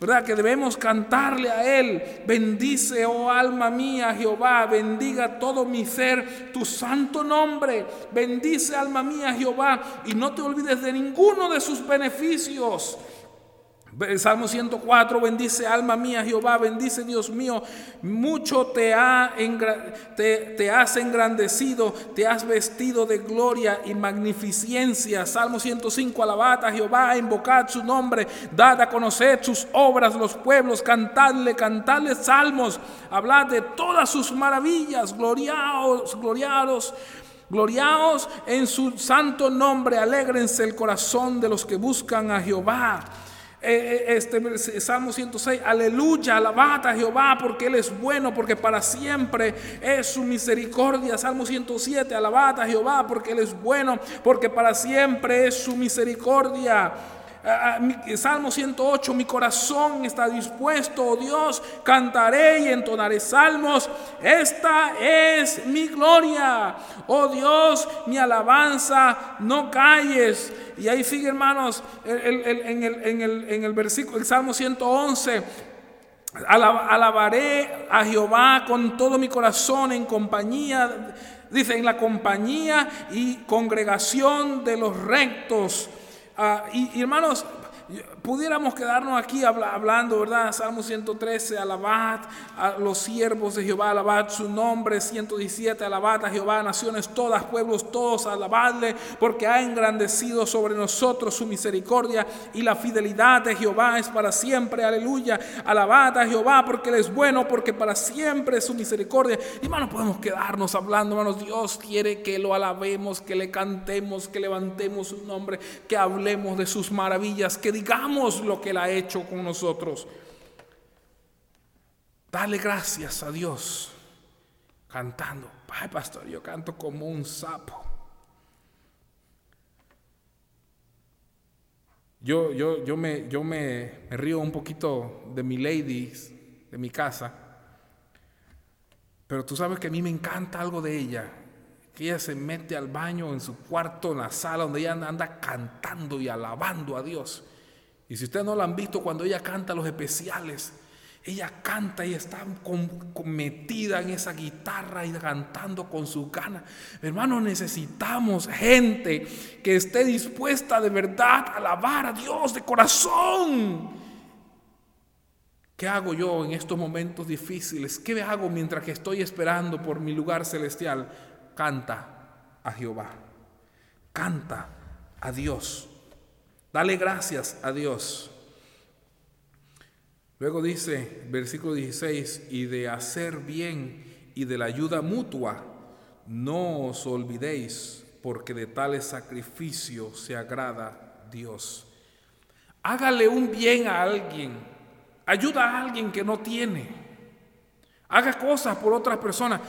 ¿verdad? Que debemos cantarle a Él. Bendice, oh alma mía, Jehová. Bendiga todo mi ser tu santo nombre. Bendice, alma mía, Jehová. Y no te olvides de ninguno de sus beneficios. El Salmo 104, bendice alma mía Jehová, bendice Dios mío, mucho te, ha te, has engrandecido, te has vestido de gloria y magnificencia. Salmo 105, alabad a Jehová, invocad su nombre, dad a conocer sus obras los pueblos, cantadle, cantadle salmos, hablad de todas sus maravillas, gloriaos, gloriados. Gloriaos en su santo nombre, alégrense el corazón de los que buscan a Jehová. Eh, eh, este Salmo 106, aleluya, alabad a Jehová porque Él es bueno, porque para siempre es su misericordia. Salmo 107, alabad a Jehová porque Él es bueno, porque para siempre es su misericordia. Salmo 108, mi corazón está dispuesto, oh Dios, cantaré y entonaré salmos. Esta es mi gloria, oh Dios, mi alabanza, no calles. Y ahí sigue, hermanos, en el, versículo, el Salmo 111. Alabaré a Jehová con todo mi corazón en compañía, dice, en la compañía y congregación de los rectos. Ah, y, hermanos, pudiéramos quedarnos aquí hablando, ¿verdad? Salmo 113, alabad a los siervos de Jehová, alabad su nombre, 117, alabad a Jehová, naciones todas, pueblos todos, alabadle, porque ha engrandecido sobre nosotros su misericordia y la fidelidad de Jehová es para siempre, aleluya, alabad a Jehová porque Él es bueno, porque para siempre es su misericordia. Y hermanos, podemos quedarnos hablando, hermanos, Dios quiere que lo alabemos, que le cantemos, que levantemos su nombre, que hablemos de sus maravillas, que digamos lo que Él ha hecho con nosotros. Dale gracias a Dios cantando. Ay, pastor, yo canto como un sapo. Yo, yo, yo, me, yo me, río un poquito de mi lady, de mi casa, pero tú sabes que a mí me encanta algo de ella, que ella se mete al baño, en su cuarto, en la sala, donde ella anda cantando y alabando a Dios. Y si ustedes no la han visto cuando ella canta los especiales, ella canta y está metida en esa guitarra y cantando con su gana. Hermanos, necesitamos gente que esté dispuesta de verdad a alabar a Dios de corazón. ¿Qué hago yo en estos momentos difíciles? ¿Qué hago mientras que estoy esperando por mi lugar celestial? Canta a Jehová. Canta a Dios. Dale gracias a Dios. Luego dice, versículo 16, y de hacer bien y de la ayuda mutua, no os olvidéis, porque de tales sacrificios se agrada Dios. Hágale un bien a alguien, ayuda a alguien que no tiene, haga cosas por otras personas.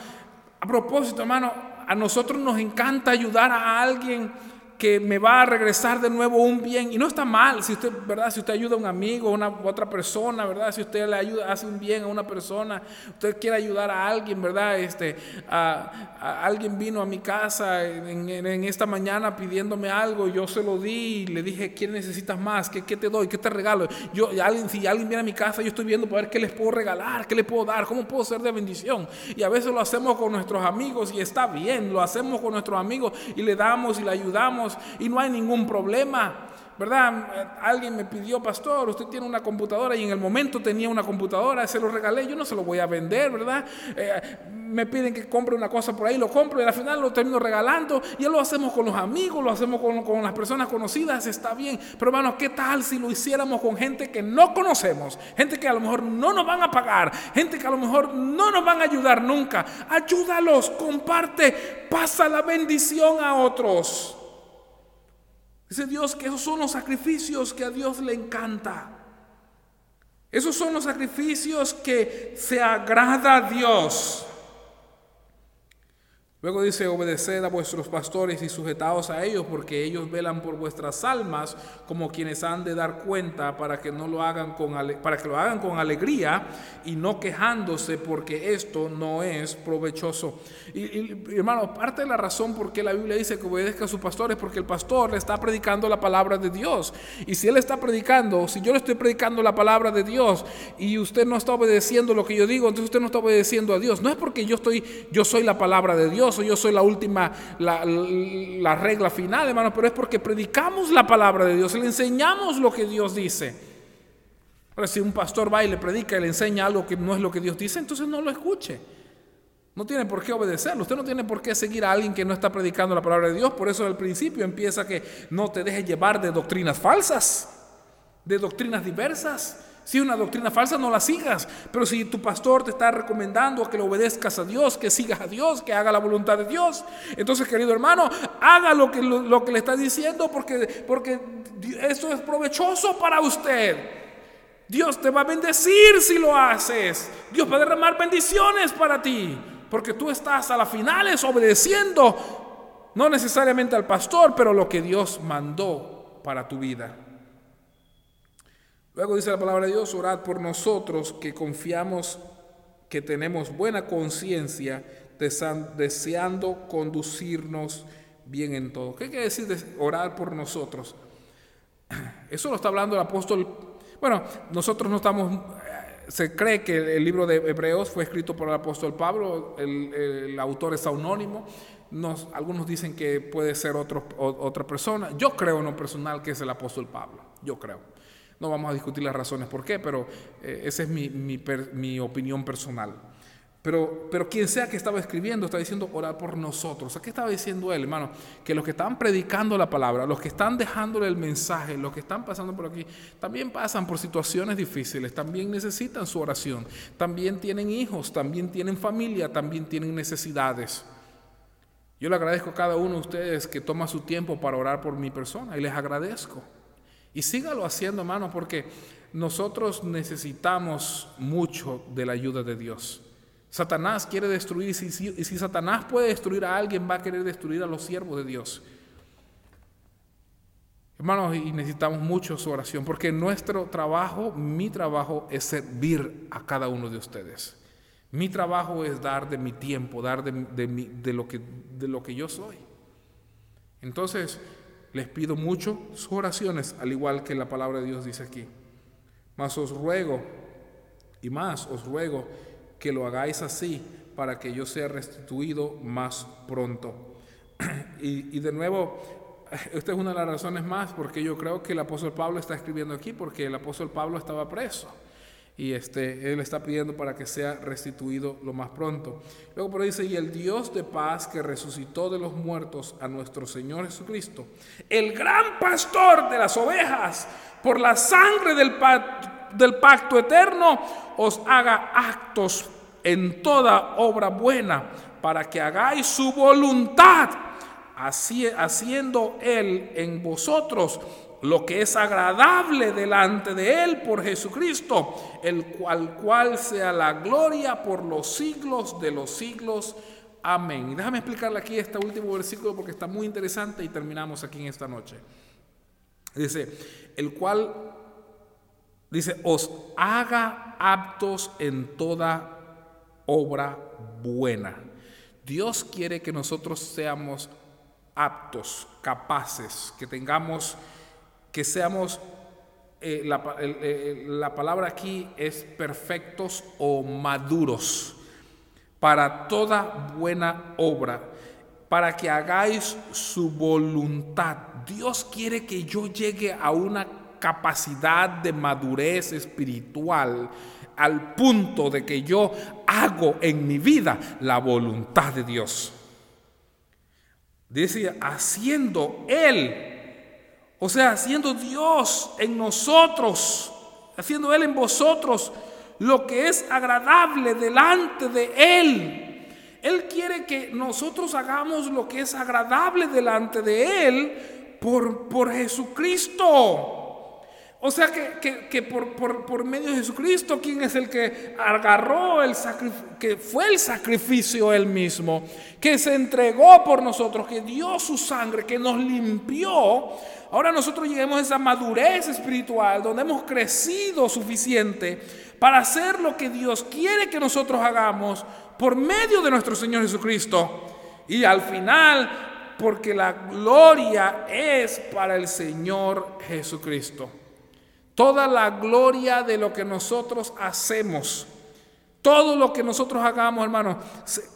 A propósito, hermano, a nosotros nos encanta ayudar a alguien que me va a regresar de nuevo un bien. Y no está mal si usted, ¿verdad? Si usted ayuda a un amigo, a una otra persona, ¿verdad? Si usted le ayuda, hace un bien a una persona, usted quiere ayudar a alguien, ¿verdad? Este, a, alguien vino a mi casa en, esta mañana pidiéndome algo, yo se lo di le dije, ¿quién necesitas más? ¿Qué, qué te doy? ¿Qué te regalo? Yo, alguien, si alguien viene a mi casa, yo estoy viendo para ver qué les puedo regalar, qué les puedo dar, cómo puedo ser de bendición. Y a veces lo hacemos con nuestros amigos y está bien, lo hacemos con nuestros amigos y le damos y le ayudamos y no hay ningún problema. ¿Verdad? Alguien me pidió, pastor, usted tiene una computadora y en el momento tenía una computadora, se lo regalé, yo no se lo voy a vender, ¿verdad? Eh, me piden que compre una cosa por ahí, lo compro y al final lo termino regalando. Y lo hacemos con los amigos, lo hacemos con, con las personas conocidas, está bien. Pero hermanos, ¿qué tal si lo hiciéramos con gente que no conocemos? Gente que a lo mejor no nos van a pagar, gente que a lo mejor no nos van a ayudar nunca. Ayúdalos, comparte, pasa la bendición a otros. Dice Dios que esos son los sacrificios que a Dios le encanta. Esos son los sacrificios que se agrada a Dios. Luego dice, obedeced a vuestros pastores y sujetaos a ellos, porque ellos velan por vuestras almas como quienes han de dar cuenta para que no lo hagan con para que lo hagan con alegría y no quejándose, porque esto no es provechoso. Y, hermano, parte de la razón por qué la Biblia dice que obedezca a sus pastores, porque el pastor le está predicando la palabra de Dios. Y si él está predicando, si yo le estoy predicando la palabra de Dios y usted no está obedeciendo lo que yo digo, entonces usted no está obedeciendo a Dios. No es porque yo estoy, yo soy la palabra de Dios yo soy la última, la, regla final, hermano, pero es porque predicamos la palabra de Dios, le enseñamos lo que Dios dice. Ahora, si un pastor va y le predica y le enseña algo que no es lo que Dios dice, entonces no lo escuche. No tiene por qué obedecerlo. Usted no tiene por qué seguir a alguien que no está predicando la palabra de Dios. Por eso al principio empieza que no te dejes llevar de doctrinas falsas, de doctrinas diversas. Si una doctrina falsa, no la sigas. Pero si tu pastor te está recomendando que le obedezcas a Dios, que sigas a Dios, que haga la voluntad de Dios, entonces, querido hermano, haga lo que, lo, que le está diciendo porque, porque eso es provechoso para usted. Dios te va a bendecir si lo haces. Dios va a derramar bendiciones para ti. Porque tú estás a las finales obedeciendo, no necesariamente al pastor, pero lo que Dios mandó para tu vida. Luego dice la palabra de Dios, orad por nosotros que confiamos que tenemos buena conciencia, deseando conducirnos bien en todo. ¿Qué quiere decir orar por nosotros? [CLEARS THROAT] Eso lo está hablando el apóstol. Bueno, nosotros no estamos... Eh, se cree que el libro de Hebreos fue escrito por el apóstol Pablo, el, autor es anónimo. Nos, algunos dicen que puede ser otra persona. Yo creo en lo personal que es el apóstol Pablo. Yo creo. No vamos a discutir las razones por qué, pero eh, esa es mi, opinión personal. Pero, pero quien sea que estaba escribiendo está diciendo orar por nosotros. ¿A qué estaba diciendo él, hermano? Que los que están predicando la palabra, los que están dejándole el mensaje, los que están pasando por aquí, también pasan por situaciones difíciles, también necesitan su oración, también tienen hijos, también tienen familia, también tienen necesidades. Yo le agradezco a cada uno de ustedes que toma su tiempo para orar por mi persona y les agradezco. Y sígalo haciendo, hermano, porque nosotros necesitamos mucho de la ayuda de Dios. Satanás quiere destruir, y si, Satanás puede destruir a alguien, va a querer destruir a los siervos de Dios. Hermanos, y necesitamos mucho su oración, porque nuestro trabajo, mi trabajo es servir a cada uno de ustedes. Mi trabajo es dar de mi tiempo, dar de, que, de lo que yo soy. Entonces, les pido mucho sus oraciones, al igual que la palabra de Dios dice aquí. Mas os ruego, y más os ruego, que lo hagáis así, para que yo sea restituido más pronto. [CLEARS THROAT] y, y de nuevo, [LAUGHS] esta es una de las razones más porque yo creo que el apóstol Pablo está escribiendo aquí porque el apóstol Pablo estaba preso y este, él está pidiendo para que sea restituido lo más pronto. Luego ahí dice, y el Dios de paz que resucitó de los muertos a nuestro Señor Jesucristo, el gran pastor de las ovejas, por la sangre del, del pacto eterno, os haga actos en toda obra buena, para que hagáis su voluntad haciendo Él en vosotros lo que es agradable delante de Él por Jesucristo, el cual, cual sea la gloria por los siglos de los siglos. Amén. Y déjame explicarle aquí este último versículo porque está muy interesante y terminamos aquí en esta noche. Dice, el cual, dice, os haga aptos en toda obra buena. Dios quiere que nosotros seamos aptos, capaces, que tengamos, que seamos, eh, eh, la, palabra aquí es perfectos o maduros para toda buena obra, para que hagáis su voluntad. Dios quiere que yo llegue a una capacidad de madurez espiritual al punto de que yo hago en mi vida la voluntad de Dios. Dice, haciendo Él, o sea, haciendo Dios en nosotros, haciendo Él en vosotros lo que es agradable delante de Él. Él quiere que nosotros hagamos lo que es agradable delante de Él por, por Jesucristo. O sea que, por, medio de Jesucristo, quien es el que agarró el sacrificio, que fue el sacrificio él mismo, que se entregó por nosotros, que dio su sangre, que nos limpió. Ahora nosotros lleguemos a esa madurez espiritual donde hemos crecido suficiente para hacer lo que Dios quiere que nosotros hagamos por medio de nuestro Señor Jesucristo. Y al final, porque la gloria es para el Señor Jesucristo. Toda la gloria de lo que nosotros hacemos, todo lo que nosotros hagamos, hermano,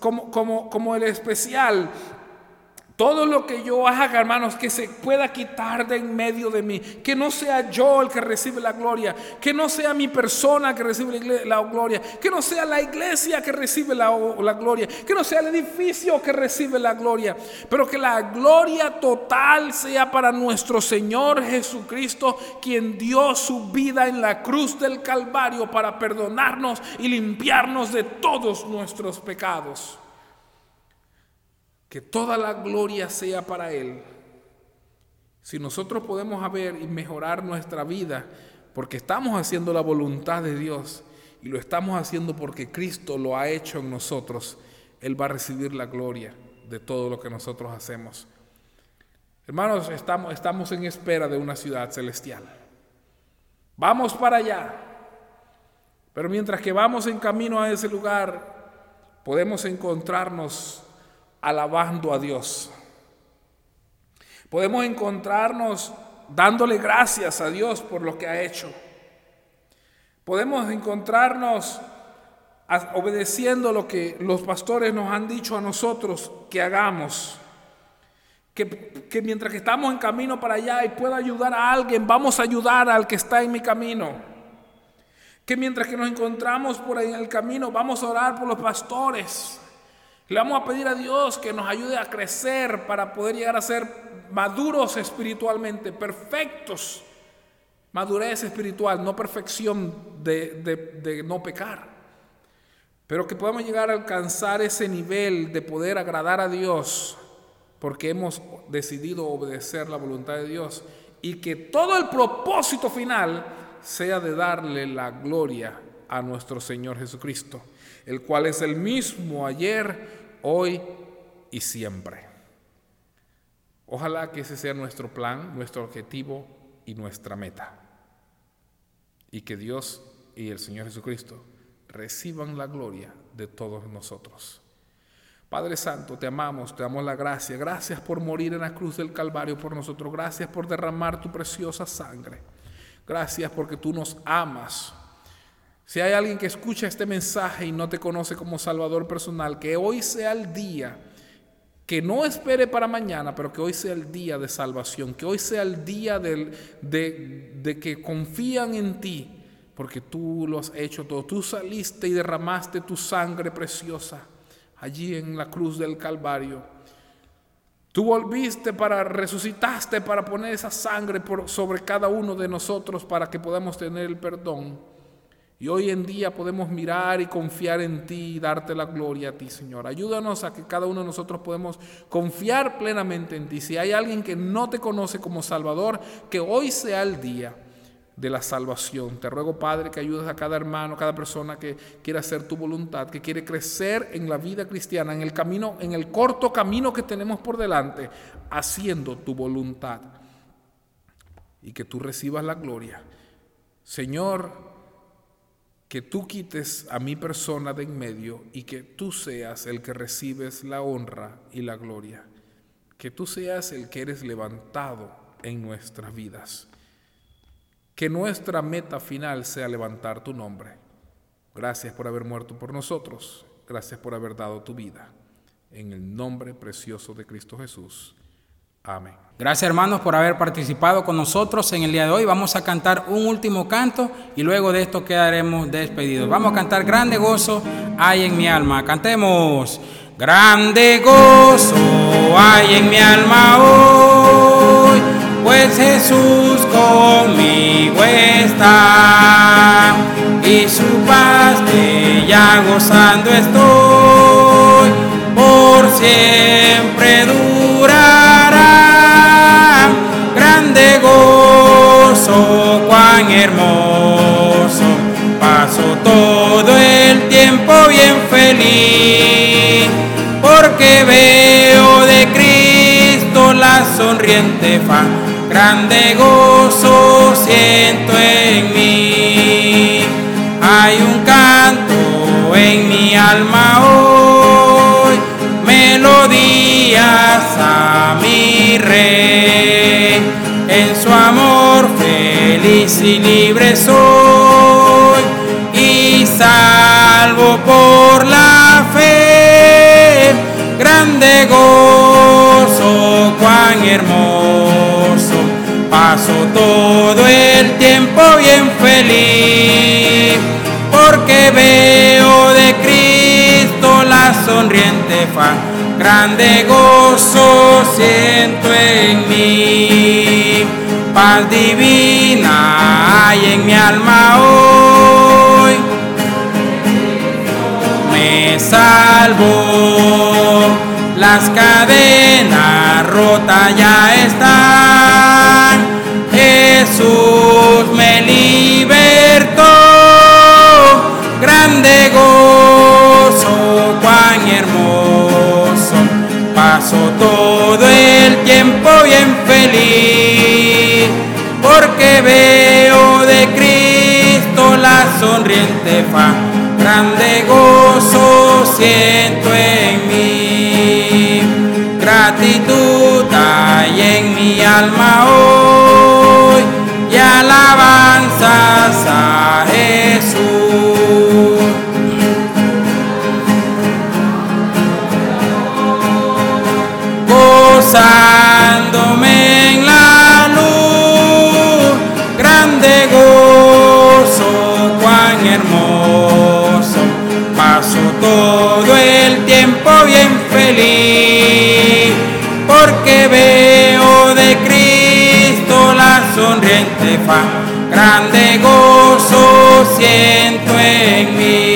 como, como, como el especial todo lo que yo haga, hermanos, que se pueda quitar de en medio de mí. Que no sea yo el que recibe la gloria. Que no sea mi persona que recibe la gloria. Que no sea la iglesia que recibe la, la, gloria. Que no sea el edificio que recibe la gloria. Pero que la gloria total sea para nuestro Señor Jesucristo, quien dio su vida en la cruz del Calvario para perdonarnos y limpiarnos de todos nuestros pecados que toda la gloria sea para Él. Si nosotros podemos ver y mejorar nuestra vida porque estamos haciendo la voluntad de Dios y lo estamos haciendo porque Cristo lo ha hecho en nosotros, Él va a recibir la gloria de todo lo que nosotros hacemos. Hermanos, estamos, estamos en espera de una ciudad celestial. Vamos para allá. Pero mientras que vamos en camino a ese lugar, podemos encontrarnos alabando a Dios. Podemos encontrarnos dándole gracias a Dios por lo que ha hecho. Podemos encontrarnos obedeciendo lo que los pastores nos han dicho a nosotros que hagamos. Que, mientras que estamos en camino para allá y pueda ayudar a alguien, vamos a ayudar al que está en mi camino. Que mientras que nos encontramos por ahí en el camino, vamos a orar por los pastores. Le vamos a pedir a Dios que nos ayude a crecer para poder llegar a ser maduros espiritualmente, perfectos. Madurez espiritual, no perfección de, no pecar. Pero que podamos llegar a alcanzar ese nivel de poder agradar a Dios porque hemos decidido obedecer la voluntad de Dios y que todo el propósito final sea de darle la gloria a nuestro Señor Jesucristo el cual es el mismo ayer, hoy y siempre. Ojalá que ese sea nuestro plan, nuestro objetivo y nuestra meta. Y que Dios y el Señor Jesucristo reciban la gloria de todos nosotros. Padre Santo, te amamos, te damos la gracia. Gracias por morir en la cruz del Calvario por nosotros. Gracias por derramar tu preciosa sangre. Gracias porque tú nos amas. Si hay alguien que escucha este mensaje y no te conoce como Salvador personal, que hoy sea el día, que no espere para mañana, pero que hoy sea el día de salvación, que hoy sea el día de, de que confían en ti, porque tú lo has hecho todo. Tú saliste y derramaste tu sangre preciosa allí en la cruz del Calvario. Tú volviste para, resucitaste para poner esa sangre sobre cada uno de nosotros para que podamos tener el perdón. Y hoy en día podemos mirar y confiar en ti y darte la gloria a ti, Señor. Ayúdanos a que cada uno de nosotros podemos confiar plenamente en ti. Si hay alguien que no te conoce como Salvador, que hoy sea el día de la salvación. Te ruego, Padre, que ayudes a cada hermano, cada persona que quiera hacer tu voluntad, que quiere crecer en la vida cristiana, en el camino, en el corto camino que tenemos por delante, haciendo tu voluntad. Y que tú recibas la gloria. Señor, que tú quites a mi persona de en medio y que tú seas el que recibes la honra y la gloria. Que tú seas el que eres levantado en nuestras vidas. Que nuestra meta final sea levantar tu nombre. Gracias por haber muerto por nosotros. Gracias por haber dado tu vida. En el nombre precioso de Cristo Jesús. Amén. Gracias hermanos por haber participado con nosotros en el día de hoy. Vamos a cantar un último canto y luego de esto quedaremos despedidos. Vamos a cantar Grande Gozo hay en mi alma. Cantemos. Grande gozo hay en mi alma hoy, pues Jesús conmigo está y su paz ya gozando estoy por siempre durará. Grande gozo, cuán hermoso, paso todo el tiempo bien feliz porque veo de Cristo la sonriente faz grande gozo siento en mí. Hay un canto en mi alma hoy, melodías a mi rey. Y libre soy y salvo por la fe. Grande gozo, cuán hermoso. Paso todo el tiempo bien feliz, porque veo de Cristo la sonriente faz, grande gozo siento en mí, paz divina hay en mi alma hoy, me salvo, las cadenas rotas ya están. Jesús me libertó, grande gozo, cuán hermoso, paso todo el tiempo bien feliz, veo de Cristo la sonriente faz, grande gozo siento en mí, gratitud hay en mi alma hoy y alabanzas a Jesús. Gozándome grande gozo siento en mí.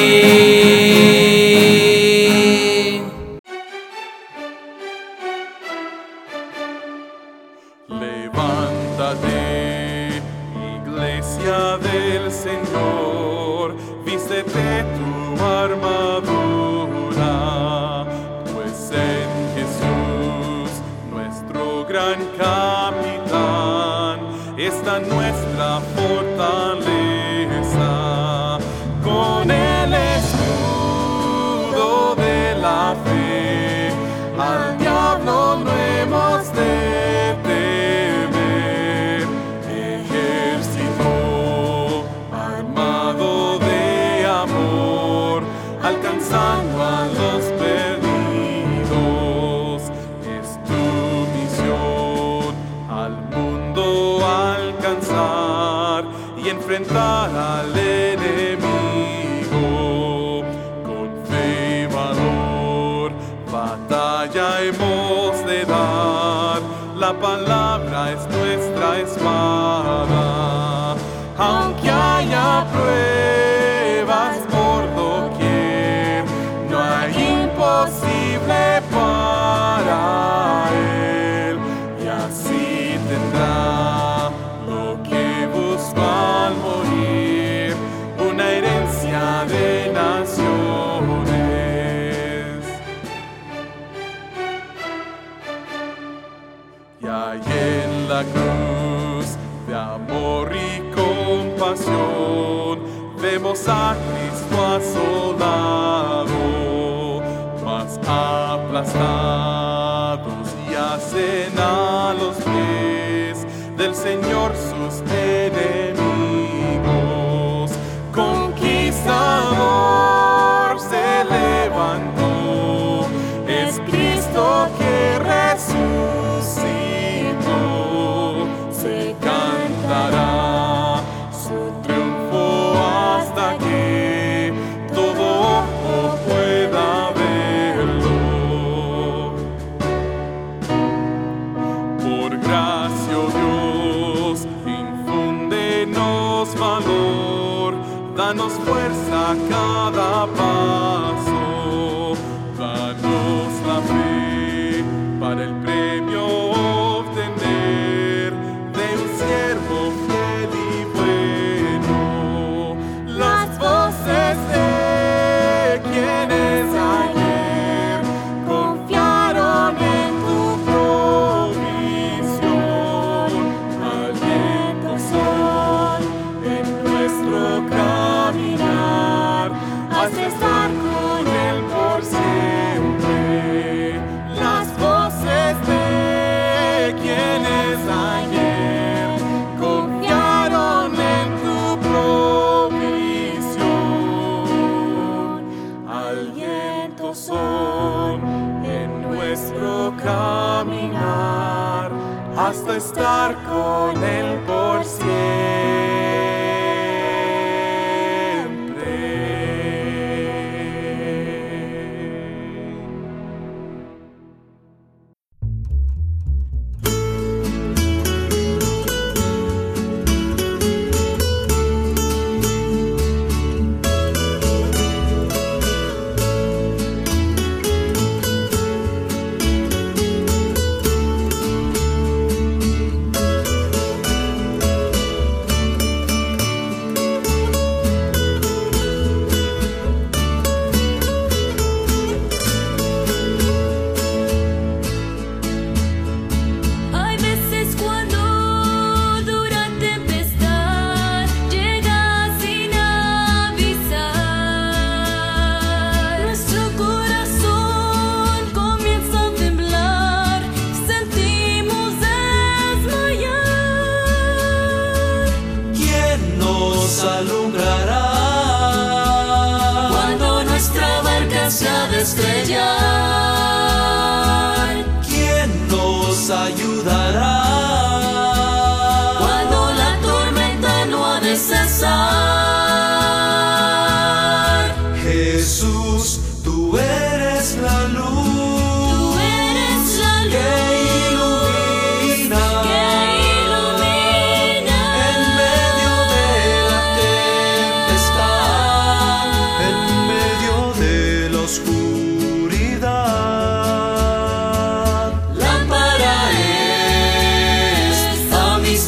son en nuestro caminar hasta estar con Él por siempre.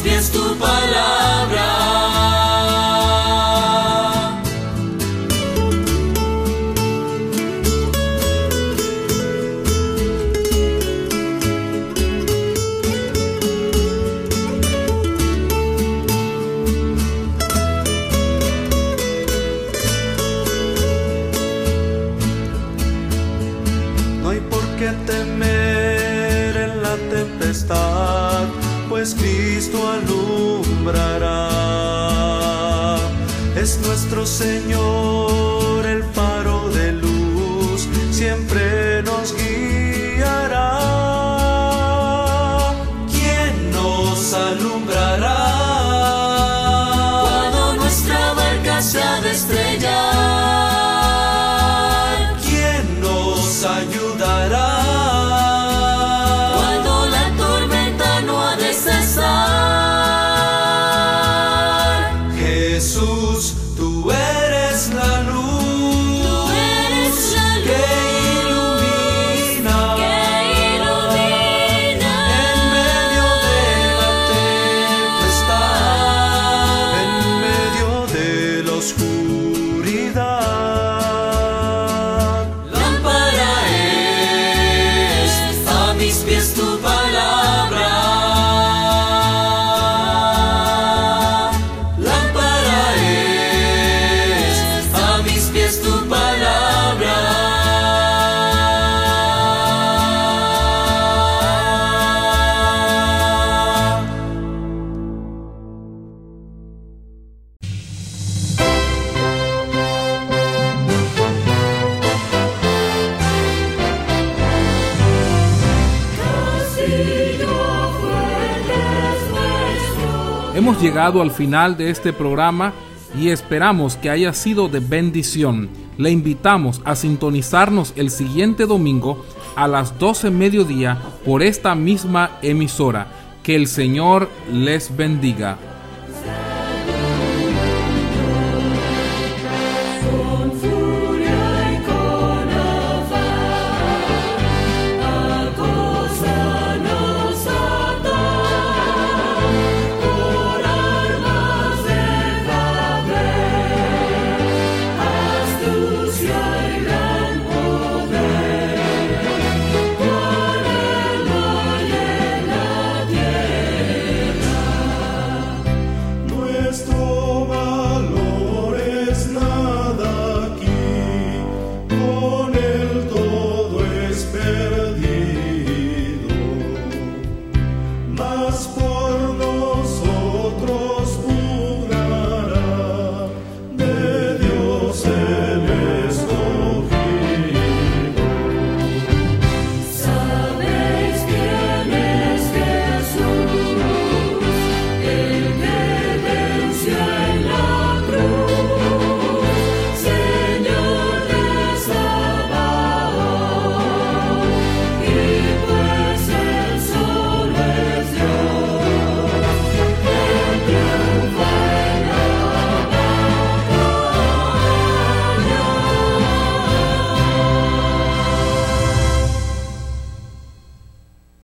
es tu palabra. Hemos llegado al final de este programa y esperamos que haya sido de bendición. Le invitamos a sintonizarnos el siguiente domingo a las 12 mediodía por esta misma emisora. Que el Señor les bendiga.